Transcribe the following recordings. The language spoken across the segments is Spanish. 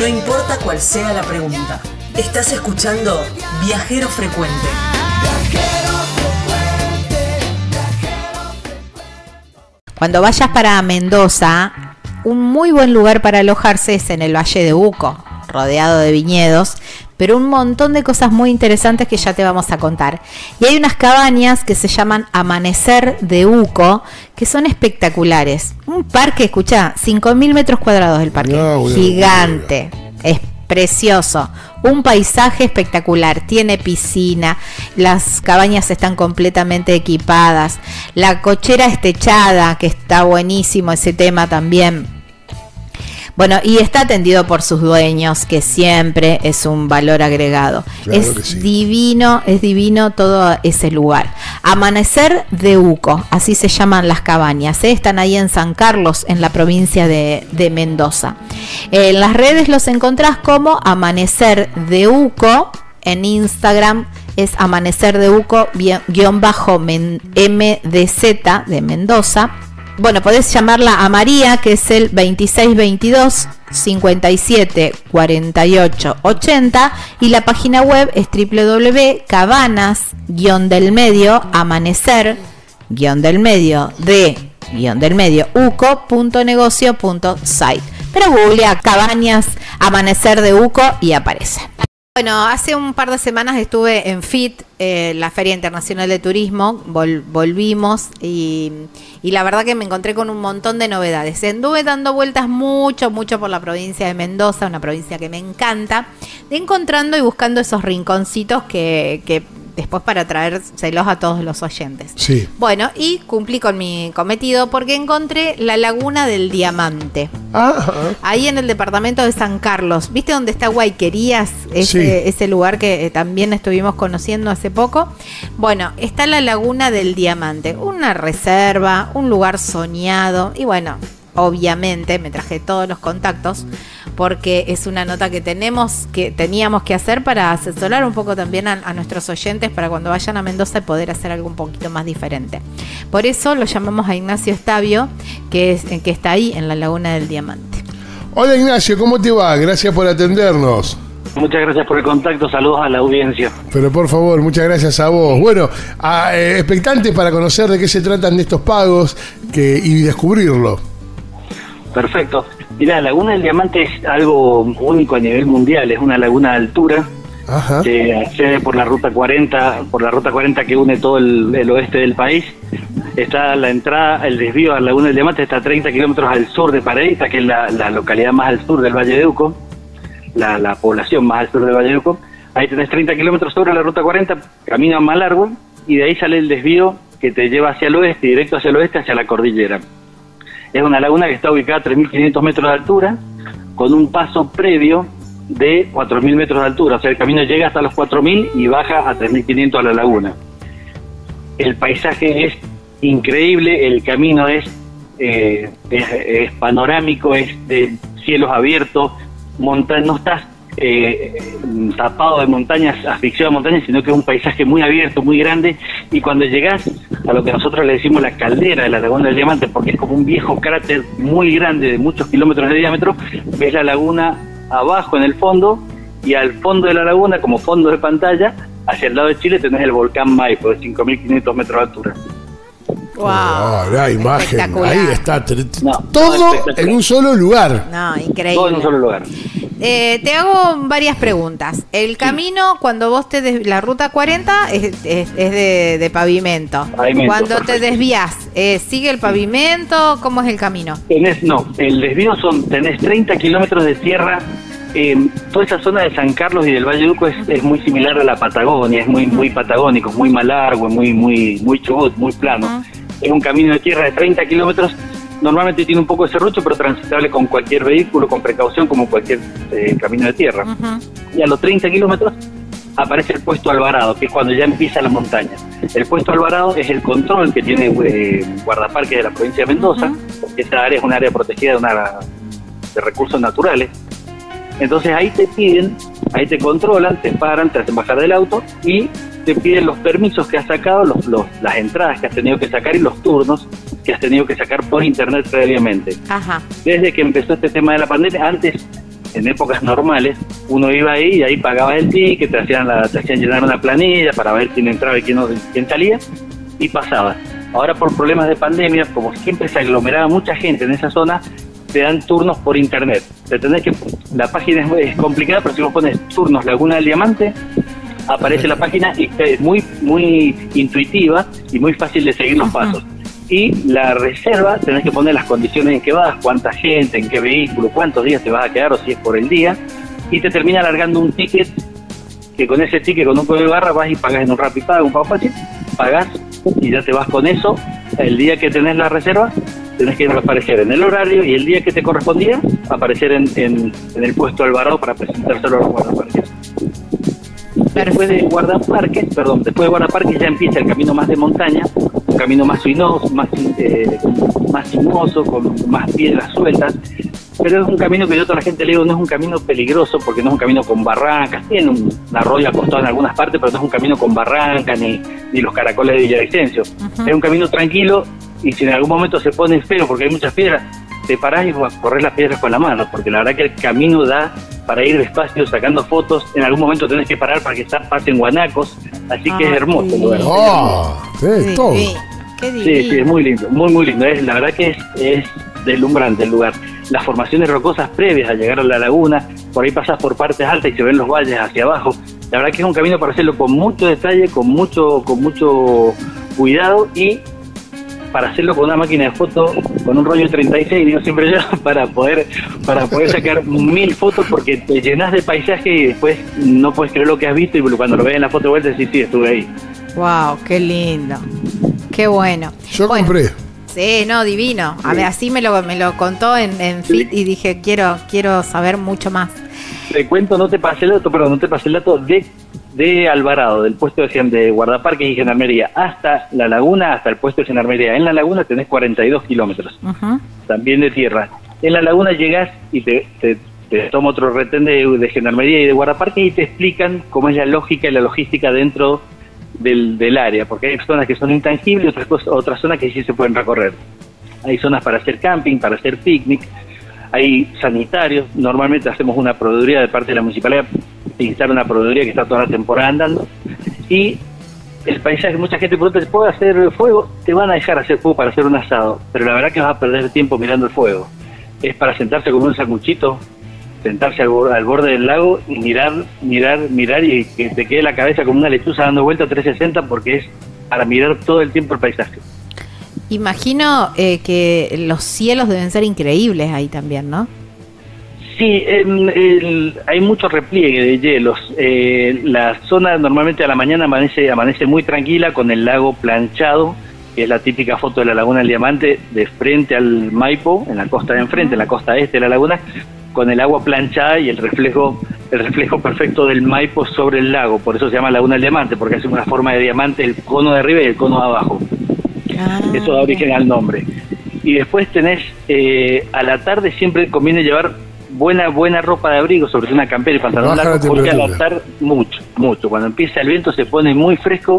No importa cuál sea la pregunta. Estás escuchando Viajero Frecuente. Cuando vayas para Mendoza, un muy buen lugar para alojarse es en el Valle de Uco, rodeado de viñedos, pero un montón de cosas muy interesantes que ya te vamos a contar. Y hay unas cabañas que se llaman Amanecer de Uco, que son espectaculares. Un parque, escucha, 5.000 metros cuadrados el parque, No, gigante, es precioso. Un paisaje espectacular, tiene piscina, las cabañas están completamente equipadas, la cochera es techada, que está buenísimo ese tema también. Bueno, y está atendido por sus dueños, que siempre es un valor agregado. Claro es sí. divino, es divino todo ese lugar. Amanecer de Uco, así se llaman las cabañas. ¿eh? Están ahí en San Carlos, en la provincia de, de Mendoza. En las redes los encontrás como Amanecer de Uco. En Instagram es Amanecer de Uco, guion bajo MDZ de Mendoza. Bueno, podés llamarla a María, que es el 2622 57 48 80 y la página web es www.cabanas-del medio amanecer del medio de del medio uco.negocio.site. Pero googlea cabañas amanecer de Uco y aparece. Bueno, hace un par de semanas estuve en FIT, eh, la Feria Internacional de Turismo, vol- volvimos y, y la verdad que me encontré con un montón de novedades. Anduve dando vueltas mucho, mucho por la provincia de Mendoza, una provincia que me encanta, de encontrando y buscando esos rinconcitos que, que después para traérselos a todos los oyentes. Sí. Bueno, y cumplí con mi cometido porque encontré la Laguna del Diamante. Ajá. Ahí en el departamento de San Carlos, ¿viste dónde está Guayquerías? Ese, Sí. ese lugar que eh, también estuvimos conociendo hace poco. Bueno, está la Laguna del Diamante, una reserva, un lugar soñado y bueno, obviamente me traje todos los contactos porque es una nota que tenemos que teníamos que hacer para asesorar un poco también a, a nuestros oyentes para cuando vayan a Mendoza y poder hacer algo un poquito más diferente. Por eso lo llamamos a Ignacio Estavio, que es que está ahí en la Laguna del Diamante. Hola Ignacio, ¿cómo te va? Gracias por atendernos. Muchas gracias por el contacto, saludos a la audiencia. Pero por favor, muchas gracias a vos. Bueno, a, eh, expectantes para conocer de qué se tratan de estos pagos que, y descubrirlo. Perfecto. Mira, la Laguna del Diamante es algo único a nivel mundial, es una laguna de altura, Ajá. se accede por la ruta 40, por la ruta 40 que une todo el, el oeste del país. Está la entrada, el desvío a la Laguna del Diamante está a 30 kilómetros al sur de Pareita, que es la, la localidad más al sur del Valle de Uco, la, la población más al sur del Valle de Uco. Ahí tenés 30 kilómetros sobre la ruta 40, camino más largo, y de ahí sale el desvío que te lleva hacia el oeste, directo hacia el oeste, hacia la cordillera. Es una laguna que está ubicada a 3.500 metros de altura, con un paso previo de 4.000 metros de altura. O sea, el camino llega hasta los 4.000 y baja a 3.500 a la laguna. El paisaje es increíble, el camino es, eh, es, panorámico, es de cielos abiertos, monta no estás eh, tapado de montañas, asfixiado de montañas, sino que es un paisaje muy abierto, muy grande, y cuando llegas a lo que nosotros le decimos la caldera de la Laguna del Diamante, porque es como un viejo cráter muy grande de muchos kilómetros de diámetro, ves la laguna abajo en el fondo, y al fondo de la laguna, como fondo de pantalla, hacia el lado de Chile tenés el volcán Maipo de 5.500 metros de altura. Ah, la imagen. Ahí está. No, todo no, en un solo lugar. No, Todo en un increíble. solo lugar. Eh, te hago varias preguntas. El camino, cuando vos te des- la ruta 40 es, es- es de, de pavimento. Pavimento, Cuando te desvías, eh, ¿sigue el pavimento? ¿Cómo es el camino? Tenés, no, el desvío son, tenés 30 kilómetros de tierra. eh, toda esa zona de San Carlos y del Valle de Uco es, es muy similar a la Patagonia, es muy muy patagónico, muy malargo, muy muy muy chubut, muy plano. Es un camino de tierra de 30 kilómetros. Normalmente tiene un poco de serrucho, pero transitable con cualquier vehículo, con precaución, como cualquier eh, camino de tierra. Y a los 30 kilómetros aparece el puesto Alvarado, que es cuando ya empieza la montaña. El puesto Alvarado es el control que tiene eh, guardaparque de la provincia de Mendoza, Ujú. porque esta área es un área protegida de, una, de recursos naturales. Entonces ahí te piden, ahí te controlan, te paran, te hacen bajar del auto y te piden los permisos que has sacado, los, los- las entradas que has tenido que sacar y los turnos que has tenido que sacar por internet previamente Ajá. desde que empezó este tema de la pandemia, antes en épocas normales, uno iba ahí y ahí pagaba el ticket, te hacían, la, te hacían llenar una planilla para ver quién entraba y quién, no, quién salía, y pasaba. Ahora por problemas de pandemia, como siempre se aglomeraba mucha gente en esa zona, te dan turnos por internet. Te tenés que, la página es, es complicada, pero si vos pones turnos Laguna del Diamante, aparece la página y es muy, muy intuitiva y muy fácil de seguir los pasos. Y la reserva, tenés que poner las condiciones en que vas, cuánta gente, en qué vehículo, cuántos días te vas a quedar o si es por el día, y te termina alargando un ticket que con ese ticket, con un código de barra, vas y pagas en un Pago, un pago fácil, pagas y ya te vas con eso. El día que tenés la reserva, tenés que aparecer en el horario y el día que te correspondía, aparecer en, en, el puesto Alvarado para presentárselo a los guardaparques. Después de guardaparques, perdón, después de guardaparques ya empieza el camino más de montaña, un camino más sinuoso, más, eh, más sinuoso, con más piedras sueltas, pero es un camino que yo a toda la gente le digo, no es un camino peligroso porque no es un camino con barrancas, tiene un arroyo acostado en algunas partes, pero no es un camino con barrancas ni, ni los caracoles de Villavicencio. Es un camino tranquilo y si en algún momento se pone feo porque hay muchas piedras, te parás y corres las piedras con la mano, porque la verdad que el camino da para ir despacio sacando fotos, en algún momento tenés que parar para que pasen guanacos, así que es hermoso el lugar. Oh, sí, todo. Sí, sí, es muy lindo, muy muy lindo, es, la verdad que es, es deslumbrante el lugar. Las formaciones rocosas previas a llegar a la laguna, por ahí pasas por partes altas y se ven los valles hacia abajo. La verdad que es un camino para hacerlo con mucho detalle, con mucho, con mucho cuidado y para hacerlo con una máquina de fotos, con un rollo 36, digo siempre yo, para poder, para poder sacar mil fotos porque te llenas de paisaje y después no puedes creer lo que has visto y cuando lo ves en la foto de vuelta decís, sí, estuve ahí. Wow, qué lindo. Qué bueno. Yo compré. Sí, no, divino. A ver, así me lo, me lo contó en, en Fit y dije, quiero, quiero saber mucho más. Te cuento, no te pasé el dato, perdón, no te pasé el dato de, de Alvarado, del puesto de, guardaparques y gendarmería, hasta la laguna, hasta el puesto de gendarmería. En la laguna tenés 42 kilómetros, también de tierra. En la laguna llegás y te, te, toma otro retén de, de gendarmería y de guardaparques y te explican cómo es la lógica y la logística dentro del, del área, porque hay zonas que son intangibles y otras, cosas, otras zonas que sí se pueden recorrer. Hay zonas para hacer camping, para hacer picnic, hay sanitarios, normalmente hacemos una proveeduría de parte de la municipalidad, se una proveeduría que está toda la temporada andando, y el paisaje, mucha gente pregunta, ¿puedo hacer fuego? Te van a dejar hacer fuego para hacer un asado, pero la verdad que vas a perder tiempo mirando el fuego. Es para sentarse con un sacuchito, sentarse al, borde del lago y mirar, mirar, mirar y que te quede la cabeza como una lechuza dando vuelta a 360 porque es para mirar todo el tiempo el paisaje. Imagino eh, que los cielos deben ser increíbles ahí también, ¿no? Sí, hay mucho repliegue de hielos. Eh, la zona normalmente a la mañana amanece, amanece muy tranquila con el lago planchado, que es la típica foto de la Laguna del Diamante, de frente al Maipo, en la costa de enfrente, en la costa este de la laguna, con el agua planchada y el reflejo el reflejo perfecto del Maipo sobre el lago, por eso se llama Laguna del Diamante, porque hace una forma de diamante el cono de arriba y el cono de abajo. Ah, eso da origen al nombre. Y después tenés, eh, a la tarde siempre conviene llevar buena buena ropa de abrigo, sobre todo una campera y pantalón largo, porque al tarde mucho, mucho. Cuando empieza el viento se pone muy fresco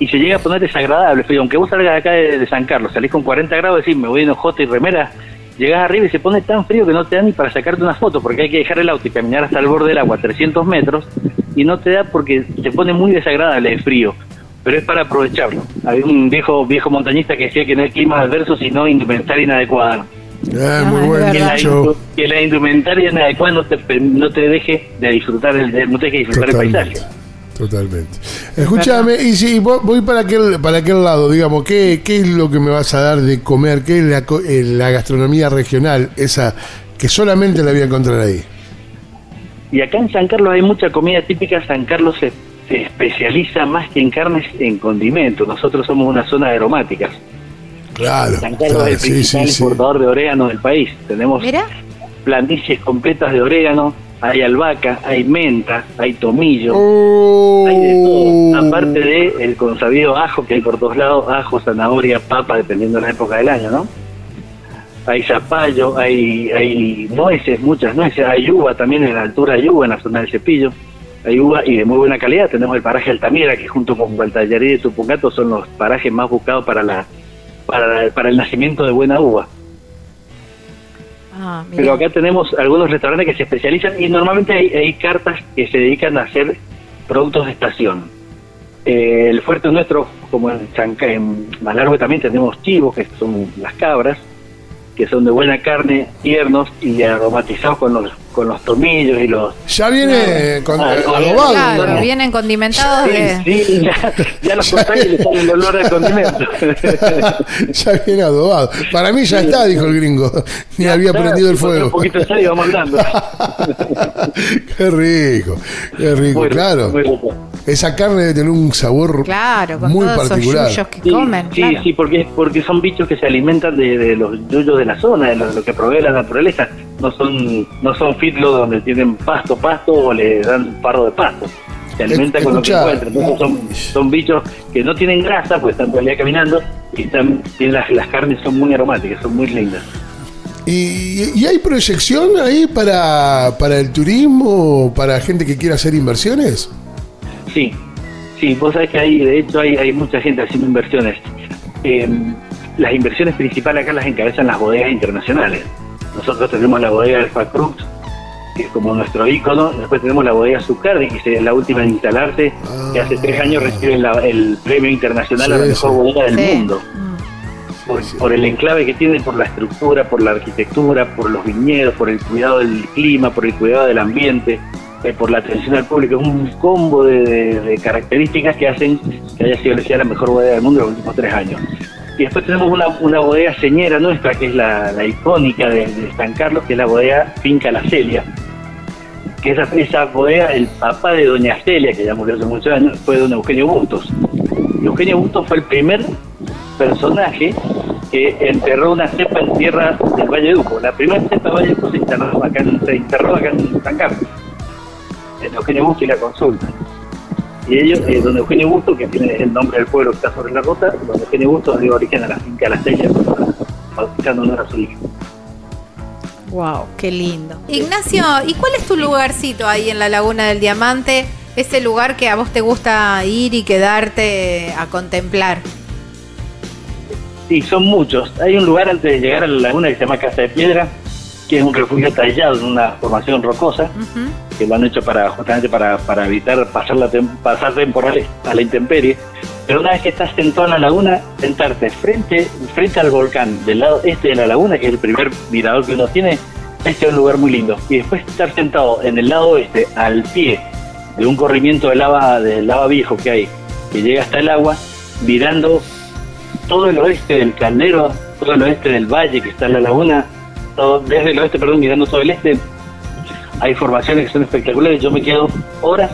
y se llega a poner desagradable. Aunque vos salgas de acá de, San Carlos, salís con 40 grados, decís, me voy en ojota y remera, llegás arriba y se pone tan frío que no te da ni para sacarte una foto, porque hay que dejar el auto y caminar hasta el borde del agua 300 metros, y no te da porque se pone muy desagradable el frío, pero es para aprovecharlo. Había un viejo viejo montañista que decía que no hay clima adverso, sino indumentaria inadecuada. Ah, muy buen que, la, que la indumentaria inadecuada no te, no te deje de disfrutar el, no te deje disfrutar el paisaje. Totalmente. Escúchame, y si voy para aquel, para aquel lado, digamos, ¿qué, ¿qué es lo que me vas a dar de comer? ¿Qué es la, eh, la gastronomía regional, esa que solamente la voy a encontrar ahí? Y acá en San Carlos hay mucha comida típica. San Carlos se, especializa más que en carnes, en condimentos. Nosotros somos una zona de aromáticas. Claro. San Carlos es el principal importador de orégano del país. Tenemos planicies completas de orégano hay albahaca, hay menta, hay tomillo, hay de todo. Oh. Aparte de el consabido ajo que hay por todos lados, ajo, zanahoria, papa, dependiendo de la época del año, ¿no? Hay zapallo, hay, hay nueces, muchas nueces, hay uva también en la altura de uva, en la zona del cepillo. Hay uva y de muy buena calidad. Tenemos el paraje Altamira, que junto con Valtallarí y Tupungato son los parajes más buscados para, la, para, para el nacimiento de buena uva. Ah. Pero acá tenemos algunos restaurantes que se especializan y normalmente hay, hay cartas que se dedican a hacer productos de estación. Eh, el fuerte nuestro, como en, Chanca, en Malargüe también tenemos chivos, que son las cabras, que son de buena carne, tiernos y aromatizados con los, con los tornillos y los... Ya viene con, Ah, eh, ah, adobado. Claro, ¿no? vienen condimentados de... Sí, sí, ya, ya los cortáis y le sale el olor al condimento. ya viene adobado. Para mí ya está, dijo el gringo. Ni había Claro, prendido el fuego. Un poquito de sal y vamos hablando. qué rico, qué rico, claro. Esa carne debe tener un sabor Claro, con muy todos particular. esos yuyos que Sí, comen. sí, claro. sí, porque, porque son bichos que se alimentan de, de los yuyos de la zona, de lo, de lo que provee la naturaleza. No son no son fitlos donde tienen pasto, pasto o le dan un parro de pasto. Se alimentan con lo que Escucha. encuentran. Entonces son, son bichos que no tienen grasa, pues están todo el día caminando y están, tienen las, las carnes son muy aromáticas, son muy lindas. ¿Y, y hay proyección ahí para, para el turismo, para gente que quiera hacer inversiones? Sí, sí, vos sabés que hay, de hecho hay, hay mucha gente haciendo inversiones. Eh, las inversiones principales acá las encabezan las bodegas internacionales. Nosotros tenemos la bodega Alfa Cruz, que es como nuestro ícono, después tenemos la bodega Zucardi, que es la última en instalarse, que hace tres años recibe la- el premio internacional a la mejor sí. bodega del Sí. mundo. Por, por el enclave que tiene, por la estructura, por la arquitectura, por los viñedos, por el cuidado del clima, por el cuidado del ambiente, eh, por la atención al público. Es un combo de, de- de características que hacen que haya sido elegida la mejor bodega del mundo en los últimos tres años. Y después tenemos una, una bodega señera nuestra, que es la, la icónica de, de San Carlos, que es la bodega Finca La Celia. Que esa, esa bodega, el papá de Doña Celia, que ya murió hace muchos años, fue don Eugenio Bustos. Eugenio Bustos fue el primer personaje que enterró una cepa en tierra del Valle de Uco. La primera cepa del Valle de Uco se, enterró acá en, se enterró acá en San Carlos. En Eugenio Bustos y la consulta. Y ellos, eh, don Eugenio Bustos, que tiene el nombre del pueblo que está sobre la ruta, don Eugenio Bustos dio origen a la finca La Sella, bautizando honor a su hijo. Wow, qué lindo. Ignacio, ¿y cuál es tu lugarcito ahí en la Laguna del Diamante? Ese lugar que a vos te gusta ir y quedarte a contemplar. Sí, son muchos. Hay un lugar antes de llegar a la laguna que se llama Casa de Piedra, que es un refugio tallado en una formación rocosa, que lo han hecho para justamente para, para evitar pasar, la tem- pasar temporales a la intemperie. Pero una vez que estás sentado en la laguna, sentarte frente, frente al volcán del lado este de la laguna, que es el primer mirador que uno tiene, este es un lugar muy lindo. Y después estar sentado en el lado oeste, al pie de un corrimiento de lava, de lava viejo que hay, que llega hasta el agua, mirando todo el oeste del caldero, todo el oeste del valle que está en la laguna, todo, desde el oeste, perdón, mirando todo el este, hay formaciones que son espectaculares. Yo me quedo horas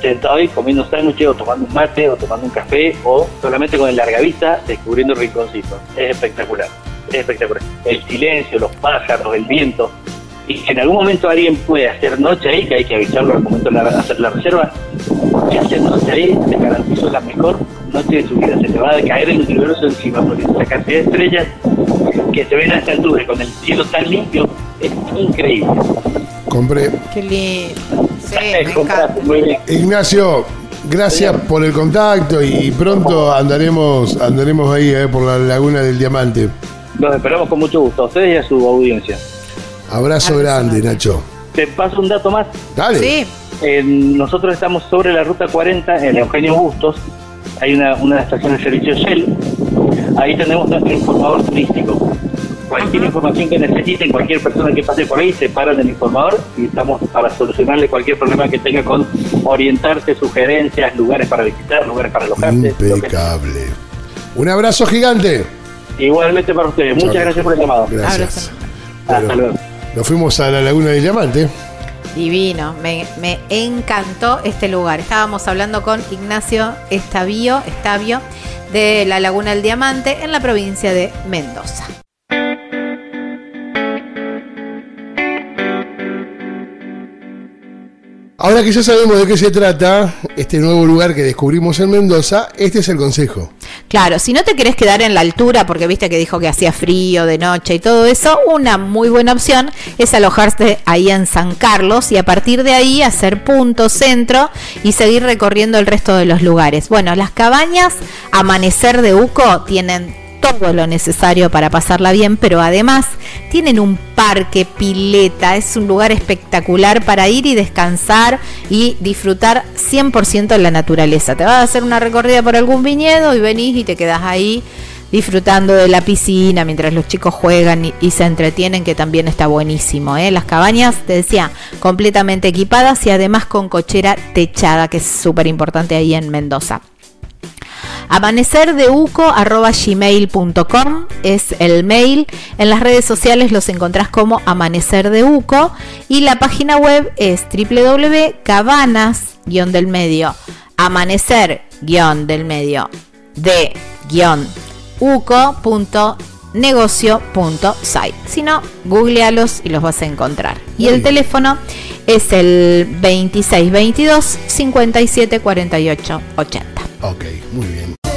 sentado ahí comiendo sándwiches o tomando un mate o tomando un café o solamente con el largavista descubriendo rinconcitos. Es espectacular, es espectacular. El silencio, los pájaros, el viento. Y si en algún momento alguien puede hacer noche ahí, que hay que avisarlo al momento de hacer la reserva, si hace noche ahí, te garantizo la mejor noche de su vida. Se te va a caer el universo encima, porque la cantidad de estrellas que se ven a esta altura con el cielo tan limpio es increíble. Compré. Qué lindo. Sí, me encanta. Ignacio, gracias por el contacto y pronto andaremos andaremos ahí eh, por la Laguna del Diamante. Los esperamos con mucho gusto a ustedes y a su audiencia. Abrazo grande, grande. Nacho. Te paso un dato más. Dale. Sí, Eh, nosotros estamos sobre la ruta 40 en Eugenio Bustos. Hay una, una estación de servicio Shell. Ahí tenemos nuestro informador turístico. Cualquier información que necesiten, cualquier persona que pase por ahí, se para en el informador y estamos para solucionarle cualquier problema que tenga con orientarse, sugerencias, lugares para visitar, lugares para alojarse. Impecable. Un abrazo gigante. Igualmente para ustedes. Muchas gracias por el llamado. Gracias. Abrazo. Hasta luego. Nos fuimos a la Laguna del Diamante. divino. Me, me encantó este lugar. Estábamos hablando con Ignacio Estavio, Estavio de la Laguna del Diamante en la provincia de Mendoza. Ahora que ya sabemos de qué se trata, este nuevo lugar que descubrimos en Mendoza, este es el consejo. Claro, si no te querés quedar en la altura, porque viste que dijo que hacía frío de noche y todo eso, una muy buena opción es alojarse ahí en San Carlos y a partir de ahí hacer punto centro y seguir recorriendo el resto de los lugares. Bueno, las cabañas Amanecer de Uco tienen todo lo necesario para pasarla bien, pero además tienen un parque, pileta, es un lugar espectacular para ir y descansar y disfrutar 100% de la naturaleza. Te vas a hacer una recorrida por algún viñedo y venís y te quedas ahí disfrutando de la piscina mientras los chicos juegan y, se entretienen, que también está buenísimo. ¿eh? Las cabañas, te decía, completamente equipadas y además con cochera techada, que es súper importante ahí en Mendoza. Amanecerdeuco.gmail.com es el mail. En las redes sociales los encontrás como Amanecer de Uco y la página web es www.cabanas-del medio amanecer-del medio de uco.negocio.site. Si no, googlealos y los vas a encontrar. y el teléfono es el 2622 57 48 80. Ok, muy bien.